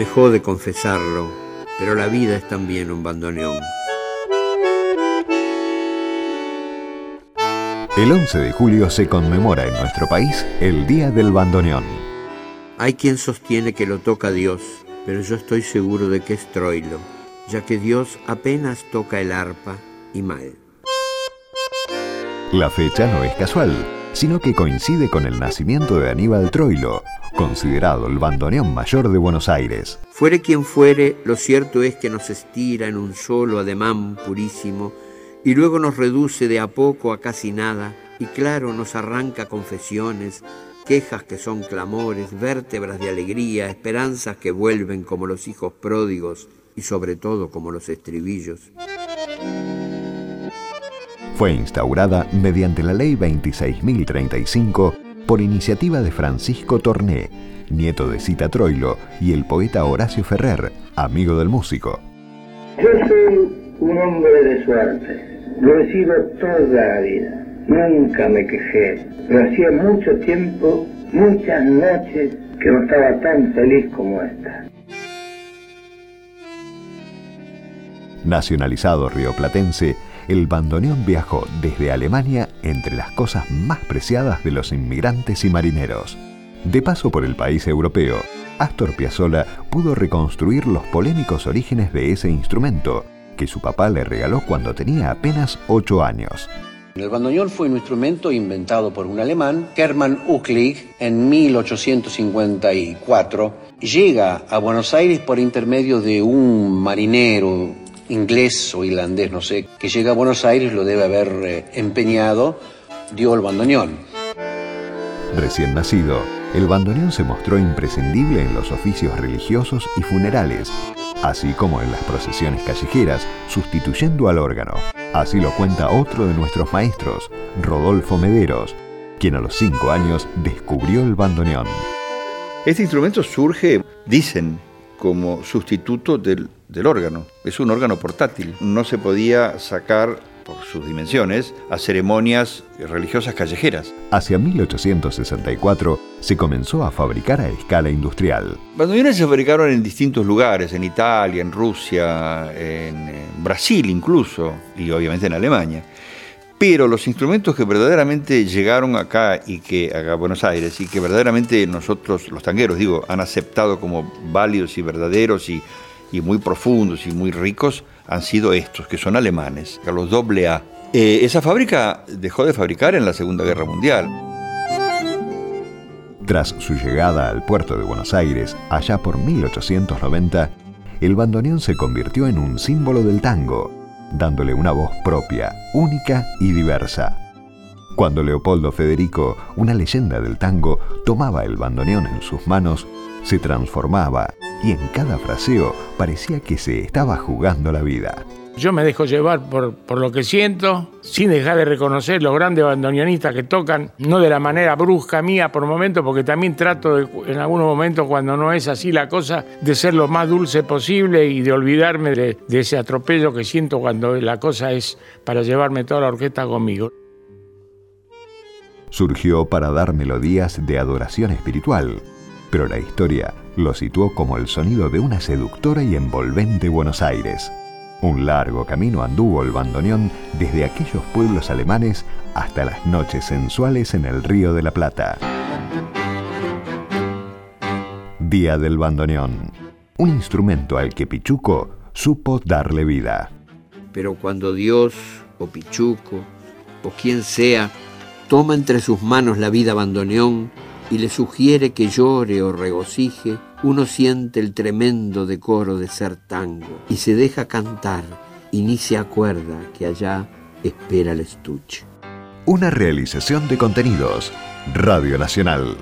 Me jode confesarlo, pero la vida es también un bandoneón. El 11 de julio se conmemora en nuestro país el Día del Bandoneón. Hay quien sostiene que lo toca Dios, pero yo estoy seguro de que es Troilo, ya que Dios apenas toca el arpa y mal. La fecha no es casual, sino que coincide con el nacimiento de Aníbal Troilo, considerado el bandoneón mayor de Buenos Aires. Fuere quien fuere, lo cierto es que nos estira en un solo ademán purísimo y luego nos reduce de a poco a casi nada y claro nos arranca confesiones, quejas que son clamores, vértebras de alegría, esperanzas que vuelven como los hijos pródigos y sobre todo como los estribillos. Fue instaurada mediante la Ley 26.035 por iniciativa de Francisco Torné, nieto de Cita Troilo, y el poeta Horacio Ferrer, amigo del músico. Yo soy un hombre de suerte. Lo he sido toda la vida. Nunca me quejé. Pero hacía mucho tiempo, muchas noches, que no estaba tan feliz como esta. Nacionalizado rioplatense, el bandoneón viajó desde Alemania entre las cosas más preciadas de los inmigrantes y marineros. De paso por el país europeo, Astor Piazzolla pudo reconstruir los polémicos orígenes de ese instrumento que su papá le regaló cuando tenía apenas 8 años. El bandoneón fue un instrumento inventado por un alemán, Hermann Ucklig, en 1854. Llega a Buenos Aires por intermedio de un marinero inglés o irlandés, no sé, que llega a Buenos Aires, lo debe haber eh, empeñado, dio el bandoneón. Recién nacido, el bandoneón se mostró imprescindible en los oficios religiosos y funerales, así como en las procesiones callejeras, sustituyendo al órgano. Así lo cuenta otro de nuestros maestros, Rodolfo Mederos, quien a los cinco años descubrió el bandoneón. Este instrumento surge, dicen, como sustituto del, del órgano. Es un órgano portátil. No se podía sacar por sus dimensiones, a ceremonias religiosas callejeras. Hacia 1864 se comenzó a fabricar a escala industrial. Bandoneones se fabricaron en distintos lugares, en Italia, en Rusia, en Brasil incluso, y obviamente en Alemania. Pero los instrumentos que verdaderamente llegaron acá y que a Buenos Aires y que verdaderamente nosotros, los tangueros, digo, han aceptado como válidos y verdaderos y, muy profundos y muy ricos, han sido estos, que son alemanes, los AA. Eh, esa fábrica dejó de fabricar en la Segunda Guerra Mundial. Tras su llegada al puerto de Buenos Aires, allá por 1890, el bandoneón se convirtió en un símbolo del tango, dándole una voz propia, única y diversa. Cuando Leopoldo Federico, una leyenda del tango, tomaba el bandoneón en sus manos, se transformaba y en cada fraseo parecía que se estaba jugando la vida. Yo me dejo llevar por, por lo que siento, sin dejar de reconocer los grandes bandoneonistas que tocan, no de la manera brusca mía por momentos, porque también trato en algunos momentos, cuando no es así la cosa, de ser lo más dulce posible y de olvidarme de, de ese atropello que siento cuando la cosa es para llevarme toda la orquesta conmigo. Surgió para dar melodías de adoración espiritual, pero la historia lo situó como el sonido de una seductora y envolvente Buenos Aires. Un largo camino anduvo el bandoneón desde aquellos pueblos alemanes hasta las noches sensuales en el Río de la Plata. Día del bandoneón, un instrumento al que Pichuco supo darle vida. Pero cuando Dios o Pichuco o quien sea toma entre sus manos la vida bandoneón y le sugiere que llore o regocije, uno siente el tremendo decoro de ser tango y se deja cantar y ni se acuerda que allá espera el estuche. Una realización de contenidos. Radio Nacional.